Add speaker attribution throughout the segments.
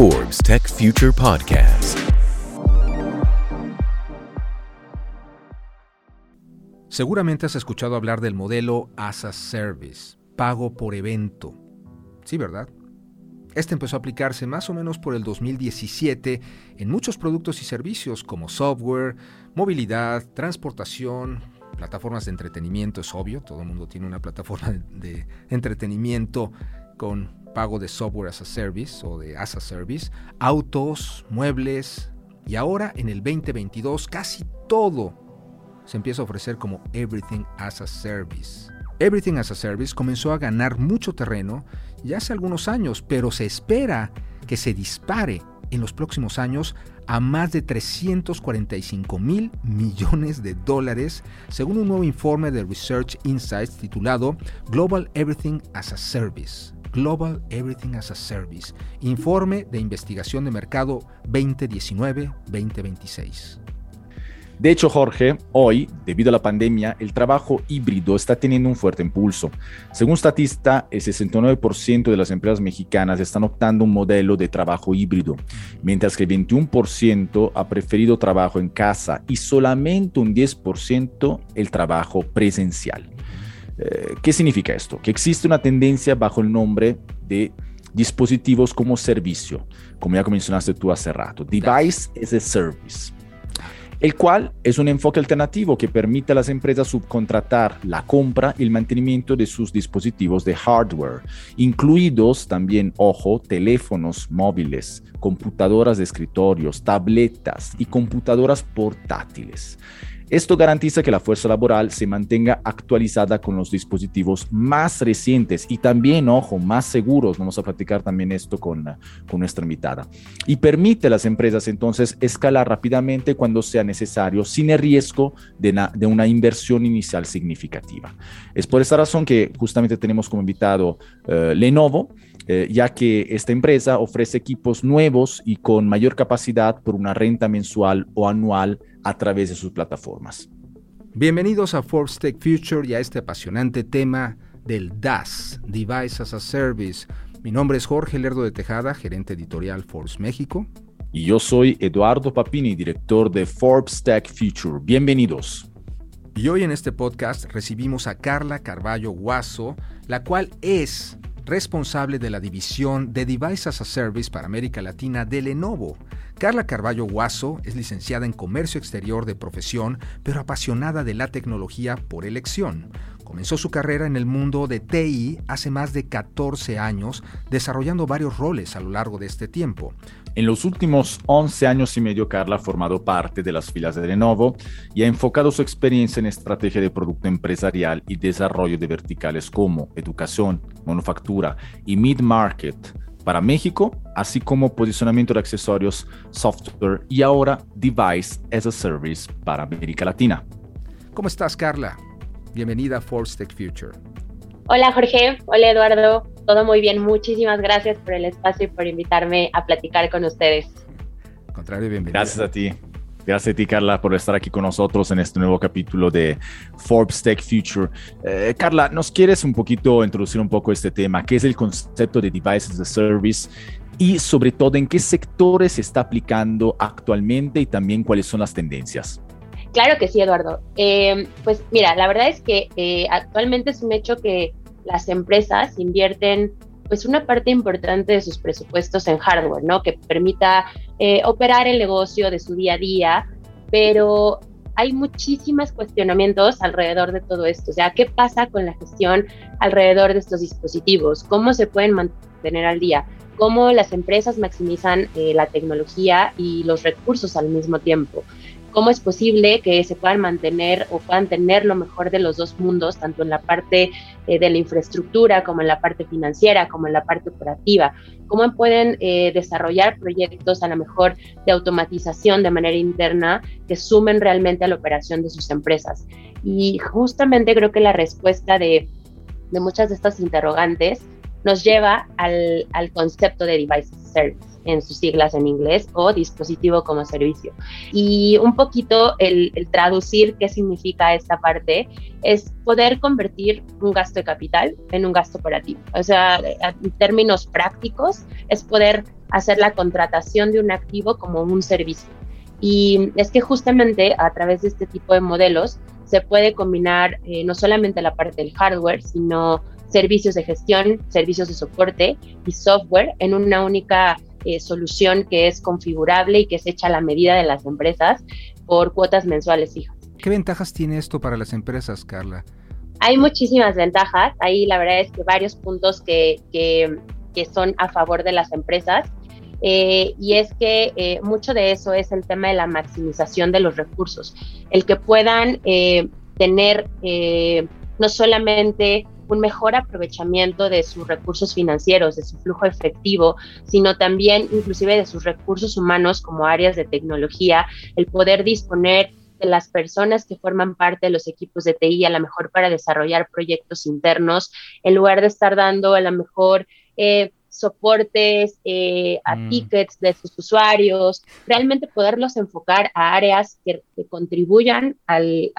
Speaker 1: Forbes Tech Future Podcast.
Speaker 2: Seguramente has escuchado hablar del modelo as a service, pago por evento. Sí, ¿verdad? Este empezó a aplicarse más o menos por el 2017 en muchos productos y servicios como software, movilidad, transportación, plataformas de entretenimiento, es obvio, todo el mundo tiene una plataforma de entretenimiento con pago de software as a service o de as a service, autos, muebles y ahora en el 2022 casi todo se empieza a ofrecer como everything as a service. Everything as a Service comenzó a ganar mucho terreno ya hace algunos años, pero se espera que se dispare en los próximos años a más de 345 mil millones de dólares, según un nuevo informe de Research Insights titulado Global Everything as a Service. Global Everything as a Service, informe de investigación de mercado 2019-2026.
Speaker 3: De hecho, Jorge, hoy, debido a la pandemia, el trabajo híbrido está teniendo un fuerte impulso. Según Statista, el 69% de las empresas mexicanas están optando un modelo de trabajo híbrido, mientras que el 21% ha preferido trabajo en casa y solamente un 10% el trabajo presencial. Eh, ¿Qué significa esto? Que existe una tendencia bajo el nombre de dispositivos como servicio, como ya mencionaste tú hace rato, Device as a Service el cual es un enfoque alternativo que permite a las empresas subcontratar la compra y el mantenimiento de sus dispositivos de hardware, incluidos también, ojo, teléfonos móviles, computadoras de escritorios, tabletas y computadoras portátiles. Esto garantiza que la fuerza laboral se mantenga actualizada con los dispositivos más recientes y también, ojo, más seguros. Vamos a platicar también esto con, con nuestra invitada. Y permite a las empresas entonces escalar rápidamente cuando sea necesario sin el riesgo de, de una inversión inicial significativa. Es por esta razón que justamente tenemos como invitado uh, Lenovo. Eh, ya que esta empresa ofrece equipos nuevos y con mayor capacidad por una renta mensual o anual a través de sus plataformas.
Speaker 2: Bienvenidos a Forbes Tech Future y a este apasionante tema del DAS, Device as a Service. Mi nombre es Jorge Lerdo de Tejada, gerente editorial Forbes México.
Speaker 3: Y yo soy Eduardo Papini, director de Forbes Tech Future. Bienvenidos.
Speaker 2: Y hoy en este podcast recibimos a Carla Carballo Guaso, la cual es responsable de la división de Device as a Service para América Latina de Lenovo. Carla Carballo Guaso es licenciada en Comercio Exterior de profesión, pero apasionada de la tecnología por elección. Comenzó su carrera en el mundo de TI hace más de 14 años, desarrollando varios roles a lo largo de este tiempo.
Speaker 3: En los últimos 11 años y medio, Carla ha formado parte de las filas de Lenovo y ha enfocado su experiencia en estrategia de producto empresarial y desarrollo de verticales como educación, manufactura y mid-market para México, así como posicionamiento de accesorios, software y ahora device as a service para América Latina.
Speaker 2: ¿Cómo estás, Carla? Bienvenida a Forbes Tech Future.
Speaker 4: Hola, Jorge. Hola, Eduardo. Todo muy bien. Muchísimas gracias por el espacio y por invitarme a platicar con ustedes.
Speaker 2: Al contrario, bienvenida.
Speaker 3: Gracias a ti. Gracias a ti, Carla, por estar aquí con nosotros en este nuevo capítulo de Forbes Tech Future. Eh, Carla, ¿nos quieres un poquito introducir un poco este tema? ¿Qué es el concepto de Devices as a Service? Y sobre todo, ¿en qué sectores se está aplicando actualmente y también cuáles son las tendencias?
Speaker 4: Claro que sí, Eduardo. Eh, pues mira, la verdad es que eh, actualmente es un hecho que las empresas invierten pues una parte importante de sus presupuestos en hardware, ¿no? Que permita eh, operar el negocio de su día a día, pero hay muchísimos cuestionamientos alrededor de todo esto. O sea, ¿qué pasa con la gestión alrededor de estos dispositivos? ¿Cómo se pueden mantener al día? ¿Cómo las empresas maximizan eh, la tecnología y los recursos al mismo tiempo? Cómo es posible que se puedan mantener o puedan tener lo mejor de los dos mundos, tanto en la parte eh, de la infraestructura como en la parte financiera, como en la parte operativa, cómo pueden eh, desarrollar proyectos a lo mejor de automatización de manera interna que sumen realmente a la operación de sus empresas. Y justamente creo que la respuesta de, de muchas de estas interrogantes nos lleva al, al concepto de Device Service en sus siglas en inglés, o dispositivo como servicio. Y un poquito el, traducir qué significa esta parte es poder convertir un gasto de capital en un gasto operativo. O sea, en términos prácticos, es poder hacer la contratación de un activo como un servicio. Y es que justamente a través de este tipo de modelos se puede combinar eh, no solamente la parte del hardware, sino servicios de gestión, servicios de soporte y software en una única eh, solución que es configurable y que es hecha a la medida de las empresas por cuotas mensuales fijas.
Speaker 2: ¿Qué ventajas tiene esto para las empresas, Carla?
Speaker 4: Hay muchísimas ventajas. Hay la verdad es que varios puntos que, que, son a favor de las empresas. Eh, y es que eh, mucho de eso es el tema de la maximización de los recursos. El que puedan tener no solamente un mejor aprovechamiento de sus recursos financieros, de su flujo efectivo, sino también inclusive de sus recursos humanos como áreas de tecnología, el poder disponer de las personas que forman parte de los equipos de TI a lo mejor para desarrollar proyectos internos, en lugar de estar dando a lo mejor eh, soportes eh, a mm. tickets de sus usuarios, realmente poderlos enfocar a áreas que, contribuyan al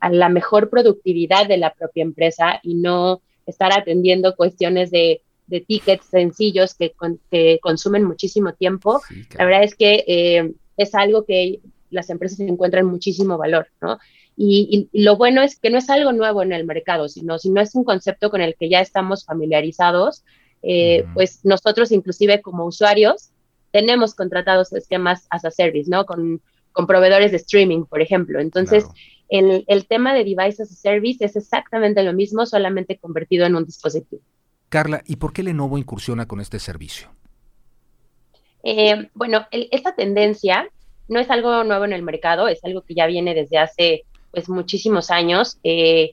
Speaker 4: a la mejor productividad de la propia empresa y no estar atendiendo cuestiones de, tickets sencillos que, que, consumen muchísimo tiempo. La verdad es que eh, es algo que las empresas encuentran muchísimo valor, ¿no? Y, lo bueno es que no es algo nuevo en el mercado, sino, sino es un concepto con el que ya estamos familiarizados, eh, pues nosotros inclusive como usuarios tenemos contratados esquemas as a service, ¿no? Con, con proveedores de streaming, por ejemplo. Entonces, el, el, tema de Device as a Service es exactamente lo mismo, solamente convertido en un dispositivo.
Speaker 2: Carla, ¿y por qué Lenovo incursiona con este servicio?
Speaker 4: Eh, bueno, esta tendencia no es algo nuevo en el mercado, es algo que ya viene desde hace pues muchísimos años, eh,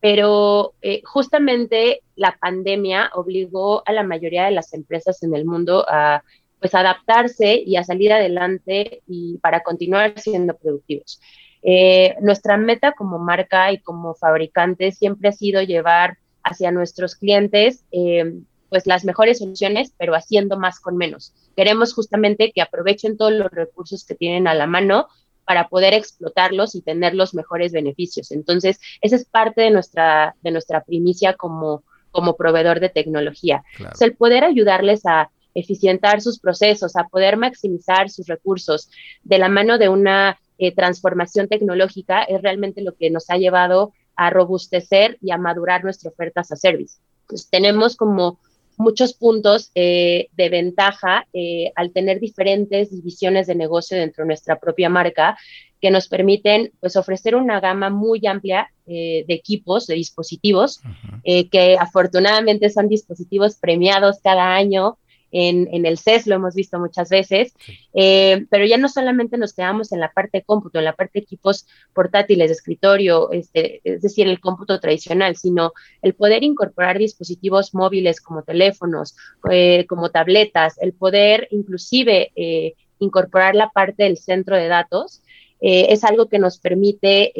Speaker 4: pero eh, justamente la pandemia obligó a la mayoría de las empresas en el mundo a pues adaptarse y a salir adelante y para continuar siendo productivos. Eh, nuestra meta como marca y como fabricante siempre ha sido llevar hacia nuestros clientes eh, pues las mejores soluciones, pero haciendo más con menos. Queremos justamente que aprovechen todos los recursos que tienen a la mano para poder explotarlos y tener los mejores beneficios. Entonces, esa es parte de nuestra, de nuestra primicia como, como proveedor de tecnología. el poder ayudarles a eficientar sus procesos, a poder maximizar sus recursos de la mano de una eh, transformación tecnológica es realmente lo que nos ha llevado a robustecer y a madurar nuestra oferta a service. Pues tenemos como muchos puntos eh, de ventaja eh, al tener diferentes divisiones de negocio dentro de nuestra propia marca que nos permiten pues ofrecer una gama muy amplia de equipos, de dispositivos, que afortunadamente son dispositivos premiados cada año en, el CES, lo hemos visto muchas veces, eh, pero ya no solamente nos quedamos en la parte de cómputo, en la parte de equipos portátiles de escritorio, este, es decir, el cómputo tradicional, sino el poder incorporar dispositivos móviles como teléfonos, eh, como tabletas, el poder inclusive eh, incorporar la parte del centro de datos, es algo que nos permite,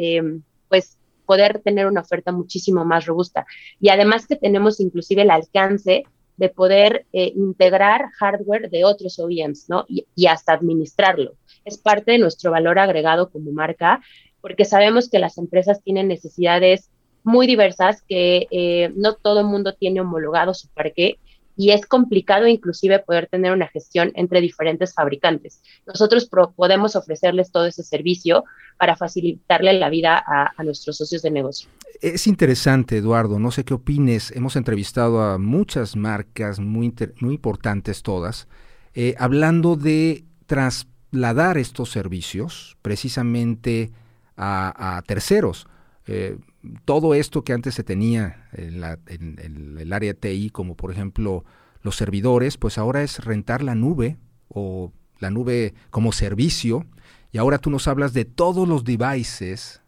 Speaker 4: pues, poder tener una oferta muchísimo más robusta. Y además que tenemos inclusive el alcance de poder eh, integrar hardware de otros OEMs, ¿no? Y, hasta administrarlo. Es parte de nuestro valor agregado como marca, porque sabemos que las empresas tienen necesidades muy diversas, que eh, no todo el mundo tiene homologado su parque y es complicado inclusive poder tener una gestión entre diferentes fabricantes. Nosotros podemos ofrecerles todo ese servicio para facilitarle la vida a, nuestros socios de negocio.
Speaker 2: Es interesante, Eduardo, no sé qué opines. Hemos entrevistado a muchas marcas muy, importantes todas, eh, hablando de trasladar estos servicios precisamente a, terceros. Eh, todo esto que antes se tenía en, el área TI, como por ejemplo los servidores, pues ahora es rentar la nube o la nube como servicio. Y ahora tú nos hablas de todos los devices,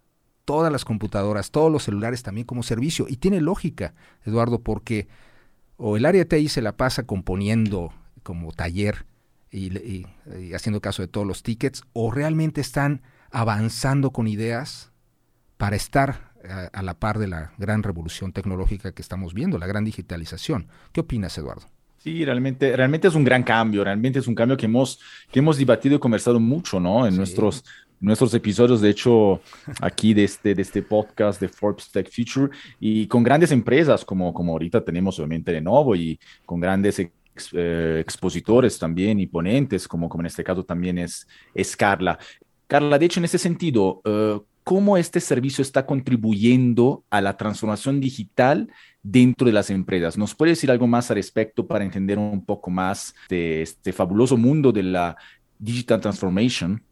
Speaker 2: todas las computadoras, todos los celulares también como servicio. Y tiene lógica, Eduardo, porque o el área TI se la pasa componiendo como taller y haciendo caso de todos los tickets, o realmente están avanzando con ideas para estar a, la par de la gran revolución tecnológica que estamos viendo, la gran digitalización. ¿Qué opinas, Eduardo?
Speaker 3: Sí, realmente, realmente es un gran cambio, realmente es un cambio que hemos, que hemos debatido y conversado mucho, ¿no? En nuestros, nuestros episodios, de hecho, aquí de este, de este podcast de Forbes Tech Future y con grandes empresas como, como ahorita tenemos obviamente Lenovo y con grandes eh, expositores también y ponentes, como, como en este caso también es, es Carla. Carla, de hecho, en ese sentido, uh, ¿cómo este servicio está contribuyendo a la transformación digital dentro de las empresas? ¿Nos puede decir algo más al respecto para entender un poco más de este fabuloso mundo de la digital transformation?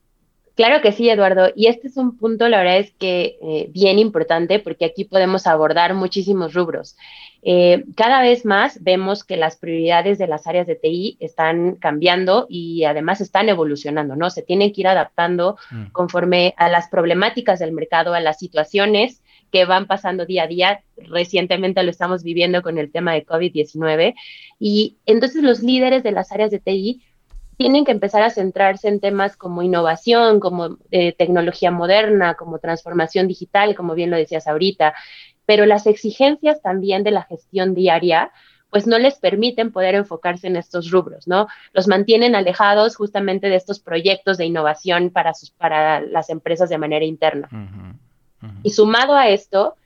Speaker 4: Claro que sí, Eduardo. Y este es un punto, la verdad es que eh, bien importante porque aquí podemos abordar muchísimos rubros. Eh, cada vez más vemos que las prioridades de las áreas de TI están cambiando y además están evolucionando, ¿no? Se tienen que ir adaptando mm. conforme a las problemáticas del mercado, a las situaciones que van pasando día a día. Recientemente lo estamos viviendo con el tema de COVID-19. Y entonces los líderes de las áreas de TI tienen que empezar a centrarse en temas como innovación, como eh, tecnología moderna, como transformación digital, como bien lo decías ahorita, pero las exigencias también de la gestión diaria pues no les permiten poder enfocarse en estos rubros, ¿no? Los mantienen alejados justamente de estos proyectos de innovación para, sus, para las empresas de manera interna. Y sumado a esto,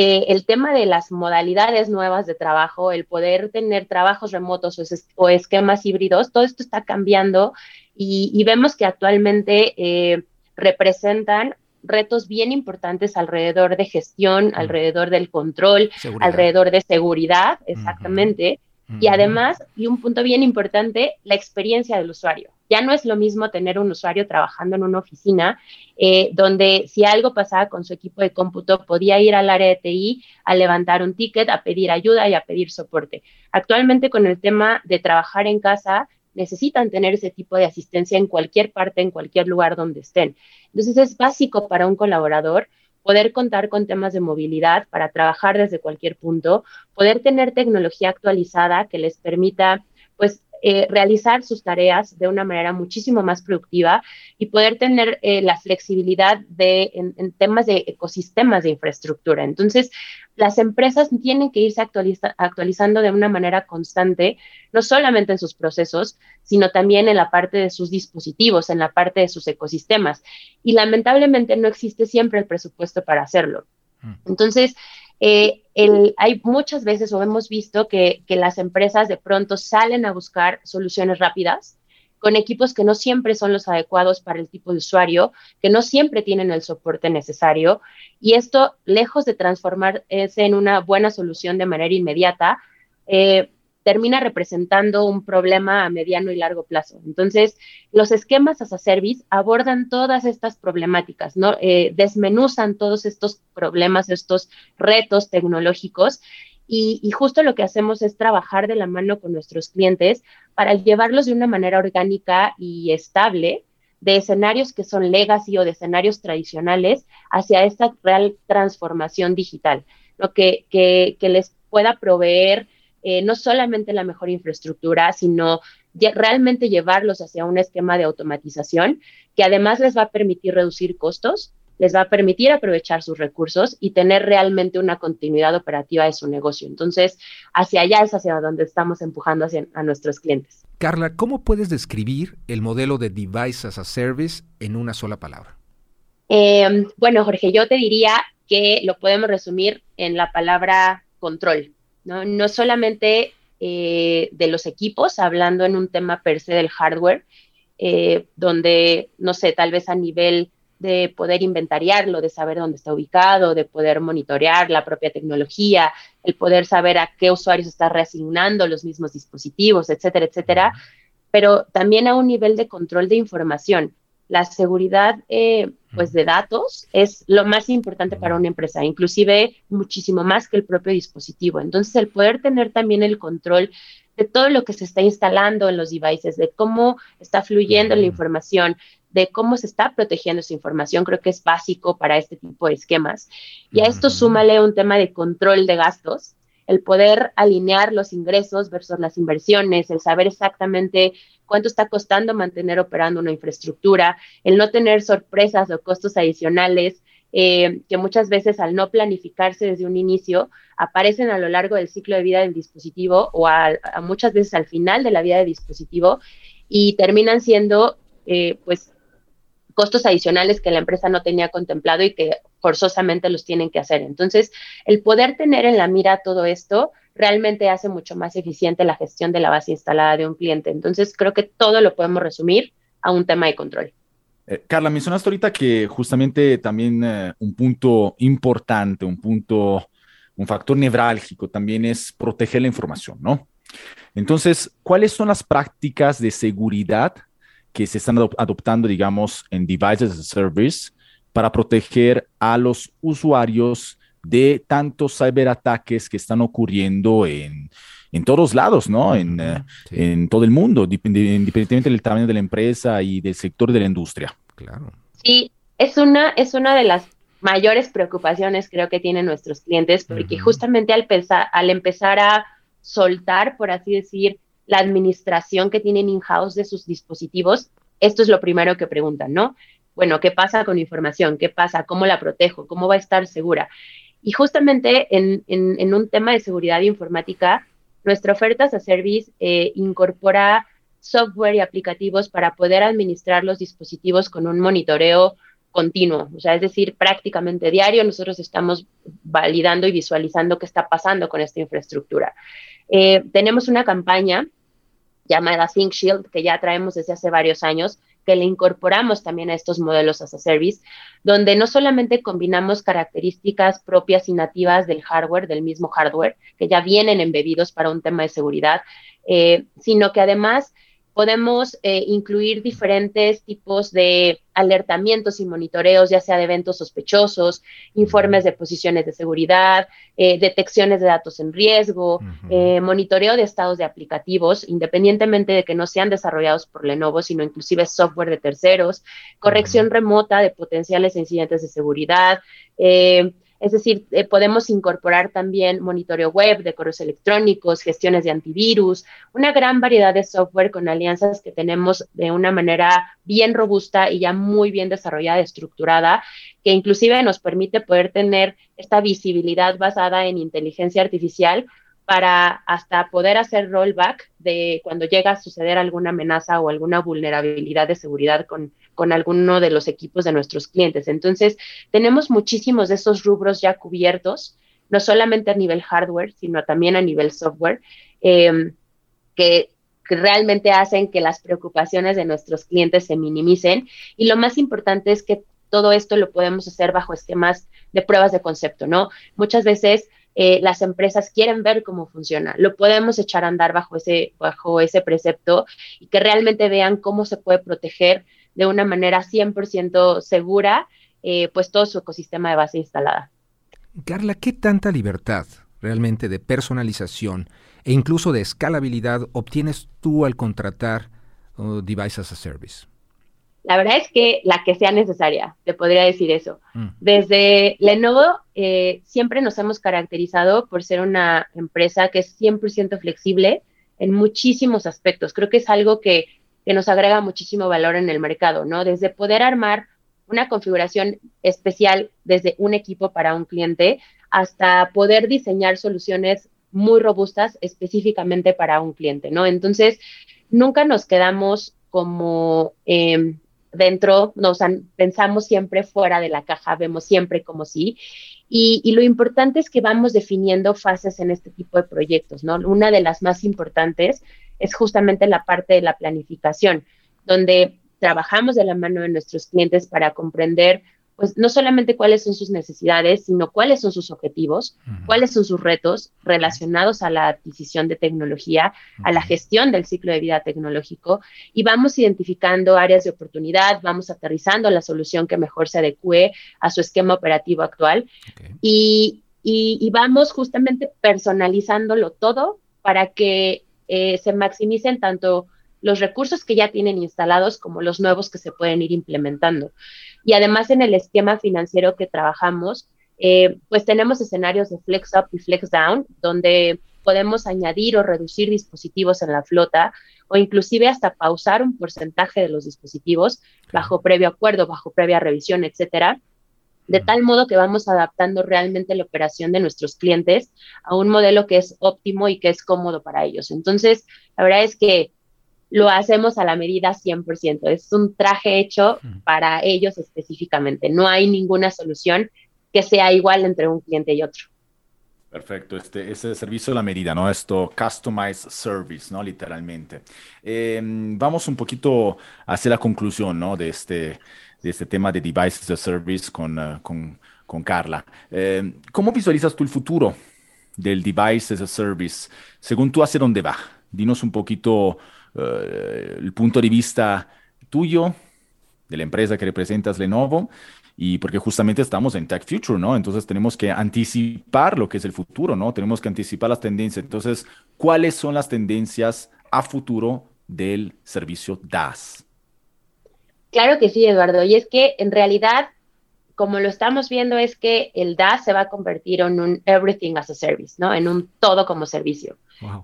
Speaker 4: eh, el tema de las modalidades nuevas de trabajo, el poder tener trabajos remotos o, esquemas híbridos, todo esto está cambiando y, vemos que actualmente eh, representan retos bien importantes alrededor de gestión, alrededor del control, alrededor de seguridad, exactamente. Y además, y un punto bien importante, la experiencia del usuario. Ya no es lo mismo tener un usuario trabajando en una oficina eh, donde si algo pasaba con su equipo de cómputo podía ir al área de TI a levantar un ticket, a pedir ayuda y a pedir soporte. Actualmente con el tema de trabajar en casa, necesitan tener ese tipo de asistencia en cualquier parte, en cualquier lugar donde estén. Entonces es básico para un colaborador poder contar con temas de movilidad para trabajar desde cualquier punto, poder tener tecnología actualizada que les permita eh, realizar sus tareas de una manera muchísimo más productiva y poder tener eh, la flexibilidad de, en, temas de ecosistemas de infraestructura. Entonces, las empresas tienen que irse actualizando de una manera constante, no solamente en sus procesos, sino también en la parte de sus dispositivos, en la parte de sus ecosistemas. Y lamentablemente no existe siempre el presupuesto para hacerlo. Mm. Entonces, eh, hay muchas veces o hemos visto que, las empresas de pronto salen a buscar soluciones rápidas con equipos que no siempre son los adecuados para el tipo de usuario, que no siempre tienen el soporte necesario. Y esto, lejos de transformarse en una buena solución de manera inmediata, eh, termina representando un problema a mediano y largo plazo. Entonces, los esquemas as a service abordan todas estas problemáticas, ¿no? Eh, desmenuzan todos estos problemas, estos retos tecnológicos y, justo lo que hacemos es trabajar de la mano con nuestros clientes para llevarlos de una manera orgánica y estable de escenarios que son legacy o de escenarios tradicionales hacia esta real transformación digital, lo que les pueda proveer eh, no solamente la mejor infraestructura, sino realmente llevarlos hacia un esquema de automatización que además les va a permitir reducir costos, les va a permitir aprovechar sus recursos y tener realmente una continuidad operativa de su negocio. Entonces, hacia allá es hacia donde estamos empujando hacia, a nuestros clientes.
Speaker 2: Carla, ¿cómo puedes describir el modelo de Device as a Service en una sola palabra?
Speaker 4: Eh, bueno, Jorge, yo te diría que lo podemos resumir en la palabra control. ¿No? solamente eh, de los equipos, hablando en un tema per se del hardware, eh, donde, no sé, tal vez a nivel de poder inventariarlo, de saber dónde está ubicado, de poder monitorear la propia tecnología, el poder saber a qué usuarios está reasignando los mismos dispositivos, etcétera, etcétera, pero también a un nivel de control de información la seguridad eh, pues de datos es lo más importante para una empresa, inclusive muchísimo más que el propio dispositivo. Entonces, el poder tener también el control de todo lo que se está instalando en los devices, de cómo está fluyendo la información, de cómo se está protegiendo esa información, creo que es básico para este tipo de esquemas. Y a esto súmale un tema de control de gastos, el poder alinear los ingresos versus las inversiones, el saber exactamente cuánto está costando mantener operando una infraestructura, el no tener sorpresas o costos adicionales eh, que muchas veces al no planificarse desde un inicio, aparecen a lo largo del ciclo de vida del dispositivo o a, muchas veces al final de la vida del dispositivo y terminan siendo eh, pues costos adicionales que la empresa no tenía contemplado y que forzosamente los tienen que hacer. Entonces, el poder tener en la mira todo esto realmente hace mucho más eficiente la gestión de la base instalada de un cliente. Entonces, creo que todo lo podemos resumir a un tema de control.
Speaker 3: Eh, Carla, mencionaste ahorita que justamente también eh, un punto importante, un punto, un factor nevrálgico también es proteger la información, ¿no? Entonces, ¿cuáles son las prácticas de seguridad que se están adoptando, digamos, en Devices as a Service para proteger a los usuarios de tantos ciberataques que están ocurriendo en, en todos lados, ¿no? En, eh, en todo el mundo, independientemente del tamaño de la empresa y del sector de la industria.
Speaker 2: Claro.
Speaker 4: Sí, es una, es una de las mayores preocupaciones creo que tienen nuestros clientes, porque justamente al, pensar, al empezar a soltar, por así decir, la administración que tienen in-house de sus dispositivos, esto es lo primero que preguntan, ¿no? Bueno, ¿qué pasa con información? ¿Qué pasa? ¿Cómo la protejo? ¿Cómo va a estar segura? Y justamente en, un tema de seguridad informática, nuestra oferta a service eh, incorpora software y aplicativos para poder administrar los dispositivos con un monitoreo continuo, o sea, es decir, prácticamente diario nosotros estamos validando y visualizando qué está pasando con esta infraestructura. Eh, tenemos una campaña llamada Think Shield, que ya traemos desde hace varios años, que le incorporamos también a estos modelos as a service, donde no solamente combinamos características propias y nativas del hardware, del mismo hardware, que ya vienen embebidos para un tema de seguridad, eh, sino que además podemos eh, incluir diferentes tipos de alertamientos y monitoreos, ya sea de eventos sospechosos, informes de posiciones de seguridad, eh, detecciones de datos en riesgo, eh, monitoreo de estados de aplicativos, independientemente de que no sean desarrollados por Lenovo, sino inclusive software de terceros, corrección remota de potenciales incidentes de seguridad. Es decir, eh, podemos incorporar también monitoreo web de correos electrónicos, gestiones de antivirus, una gran variedad de software con alianzas que tenemos de una manera bien robusta y ya muy bien desarrollada, estructurada, que inclusive nos permite poder tener esta visibilidad basada en inteligencia artificial para hasta poder hacer rollback de cuando llega a suceder alguna amenaza o alguna vulnerabilidad de seguridad con, con alguno de los equipos de nuestros clientes. Entonces, tenemos muchísimos de esos rubros ya cubiertos, no solamente a nivel hardware, sino también a nivel software, em, que, que realmente hacen que las preocupaciones de nuestros clientes se minimicen. Y lo más importante es que todo esto lo podemos hacer bajo esquemas de pruebas de concepto, ¿no? Muchas veces eh, las empresas quieren ver cómo funciona. Lo podemos echar a andar bajo ese, bajo ese precepto y que realmente vean cómo se puede proteger de una manera 100% segura eh, pues todo su ecosistema de base instalada.
Speaker 2: Carla, ¿qué tanta libertad realmente de personalización e incluso de escalabilidad obtienes tú al contratar uh, Devices as a Service?
Speaker 4: La verdad es que la que sea necesaria, te podría decir eso. Mm. Desde Lenovo eh, siempre nos hemos caracterizado por ser una empresa que es 100% flexible en muchísimos aspectos. Creo que es algo que, que nos agrega muchísimo valor en el mercado, ¿no? Desde poder armar una configuración especial desde un equipo para un cliente hasta poder diseñar soluciones muy robustas específicamente para un cliente, ¿no? Entonces, nunca nos quedamos como eh, dentro, nos pensamos siempre fuera de la caja, vemos siempre como sí. Y, lo importante es que vamos definiendo fases en este tipo de proyectos, ¿no? Una de las más importantes es justamente la parte de la planificación, donde trabajamos de la mano de nuestros clientes para comprender pues no solamente cuáles son sus necesidades, sino cuáles son sus objetivos, cuáles son sus retos relacionados a la adquisición de tecnología, a la gestión del ciclo de vida tecnológico y vamos identificando áreas de oportunidad, vamos aterrizando la solución que mejor se adecue a su esquema operativo actual y, vamos justamente personalizándolo todo para que eh, se maximicen tanto los recursos que ya tienen instalados como los nuevos que se pueden ir implementando. Y además en el esquema financiero que trabajamos, eh, pues tenemos escenarios de flex up y flex down, donde podemos añadir o reducir dispositivos en la flota o inclusive hasta pausar un porcentaje de los dispositivos bajo previo acuerdo, bajo previa revisión, etcétera. de tal modo que vamos adaptando realmente la operación de nuestros clientes a un modelo que es óptimo y que es cómodo para ellos. Entonces, la verdad es que lo hacemos a la medida 100%. Es un traje hecho para ellos específicamente. No hay ninguna solución que sea igual entre un cliente y otro.
Speaker 3: Perfecto, este, ese servicio a la medida, ¿no? Esto, customized service, ¿no? Literalmente. Em, vamos un poquito hacia la conclusión, ¿no? De este, de este tema de devices as a service con, uh, con, con, Carla. Em, ¿Cómo visualizas tú el futuro del device as a service? Según tú, ¿hacia dónde va? Dinos un poquito el punto de vista tuyo, de la empresa que representas, Lenovo, y porque justamente estamos en Tech Future, ¿no? Entonces tenemos que anticipar lo que es el futuro, ¿no? Tenemos que anticipar las tendencias. Entonces, ¿cuáles son las tendencias a futuro del servicio DAS?
Speaker 4: Claro que sí, Eduardo. Y es que en realidad, como lo estamos viendo, es que el DAS se va a convertir en un everything as a service, ¿no? En un todo como servicio.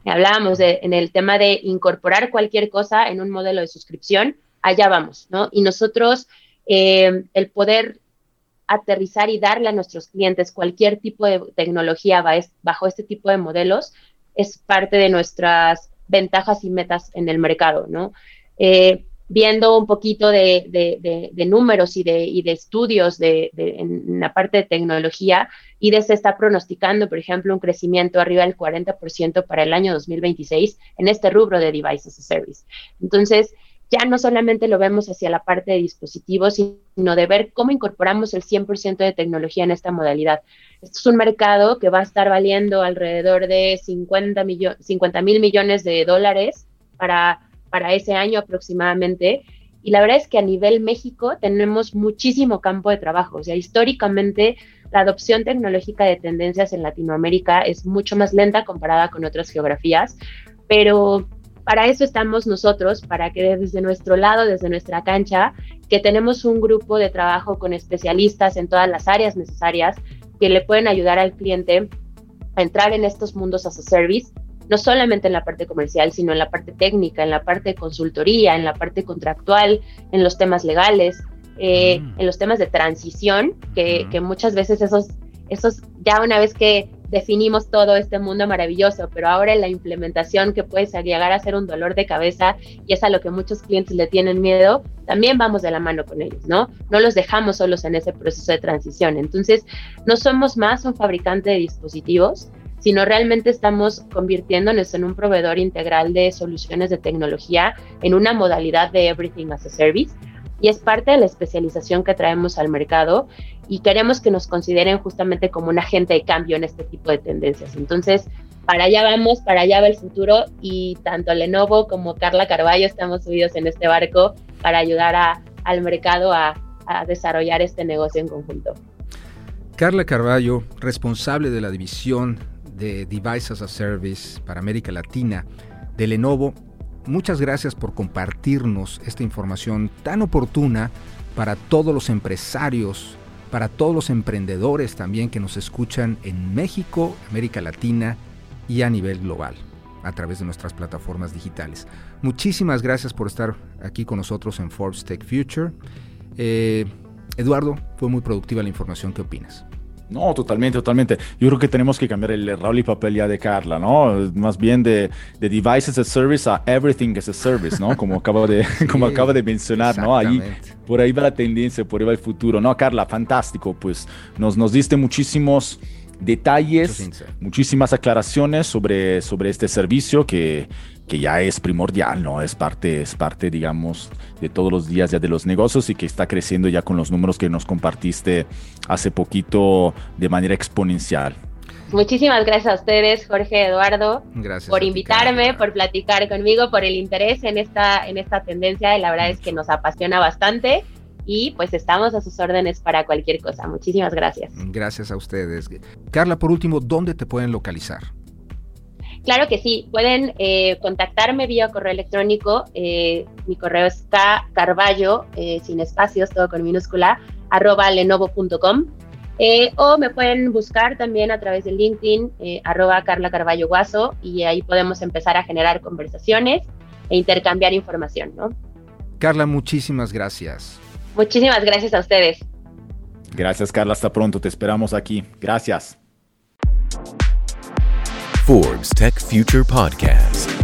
Speaker 4: Hablábamos de, en el tema de incorporar cualquier cosa en un modelo de suscripción, allá vamos, ¿no? Y nosotros, eh, el poder aterrizar y darle a nuestros clientes cualquier tipo de tecnología bajo este tipo de modelos es parte de nuestras ventajas y metas en el mercado, ¿no? Eh, viendo un poquito de, números y de, estudios en la parte de tecnología, IDES está pronosticando, por ejemplo, un crecimiento arriba del 40% para el año 2026 en este rubro de Devices as a Service. Entonces, ya no solamente lo vemos hacia la parte de dispositivos, sino de ver cómo incorporamos el 100% de tecnología en esta modalidad. Esto es un mercado que va a estar valiendo alrededor de 50 mil millones de dólares para, para ese año aproximadamente. Y la verdad es que a nivel México tenemos muchísimo campo de trabajo. O sea, históricamente la adopción tecnológica de tendencias en Latinoamérica es mucho más lenta comparada con otras geografías, pero para eso estamos nosotros, para que desde nuestro lado, desde nuestra cancha, que tenemos un grupo de trabajo con especialistas en todas las áreas necesarias que le pueden ayudar al cliente a entrar en estos mundos as a service, no solamente en la parte comercial, sino en la parte técnica, en la parte de consultoría, en la parte contractual, en los temas legales, eh, mm. en los temas de transición, que, que muchas veces esos, esos, ya una vez que definimos todo este mundo maravilloso, pero ahora en la implementación que puede llegar a ser un dolor de cabeza y es a lo que muchos clientes le tienen miedo, también vamos de la mano con ellos, ¿no? No los dejamos solos en ese proceso de transición. Entonces, no somos más un fabricante de dispositivos, sino realmente estamos convirtiéndonos en un proveedor integral de soluciones de tecnología en una modalidad de Everything as a Service y es parte de la especialización que traemos al mercado y queremos que nos consideren justamente como un agente de cambio en este tipo de tendencias. Entonces, para allá vamos, para allá va el futuro y tanto Lenovo como Carla Carballo estamos subidos en este barco para ayudar al mercado a, a desarrollar este negocio en conjunto.
Speaker 2: Carla Carballo, responsable de la división de Devices as a Service para América Latina de Lenovo, Muchas gracias por compartirnos esta información tan oportuna para todos los empresarios, para todos los emprendedores también que nos escuchan en México, América Latina y a nivel global a través de nuestras plataformas digitales. Muchísimas gracias por estar aquí con nosotros en Forbes Tech Future. Eh, Eduardo, fue muy productiva la información. ¿Qué opinas?
Speaker 3: No, totalmente, totalmente. Yo creo que tenemos que cambiar el rol y papel ya de Carla, ¿no? Más bien de, de devices as a service a everything as a service, ¿no? Como acabo de, como acabo de mencionar, ¿no? Ahí, por ahí va la tendencia, por ahí va el futuro. No, Carla, fantástico. Pues nos, nos diste muchísimos detalles, muchísimas aclaraciones sobre, sobre este servicio que, que ya es primordial, ¿no? Es parte, es parte, digamos, de todos los días ya de los negocios y que está creciendo ya con los números que nos compartiste hace poquito de manera exponencial.
Speaker 4: Muchísimas gracias a ustedes, Jorge Eduardo, por invitarme, por platicar conmigo, por el interés en esta, en esta tendencia. La verdad es que nos apasiona bastante y pues estamos a sus órdenes para cualquier cosa. Muchísimas gracias.
Speaker 2: Gracias a ustedes. Carla, por último, ¿dónde te pueden localizar?
Speaker 4: Claro que sí, pueden eh, contactarme vía correo electrónico. Eh, mi correo es kcarballo, eh, sin espacios, todo con minúscula, arroba lenovo.com. o me pueden buscar también a través de LinkedIn, arroba Carla Carballo Guaso, y ahí podemos empezar a generar conversaciones e intercambiar información, ¿no?
Speaker 2: Carla, muchísimas gracias.
Speaker 4: Muchísimas gracias a ustedes.
Speaker 3: Gracias, Carla. Hasta pronto. Te esperamos aquí. Gracias.
Speaker 1: Forbes Tech Future Podcast.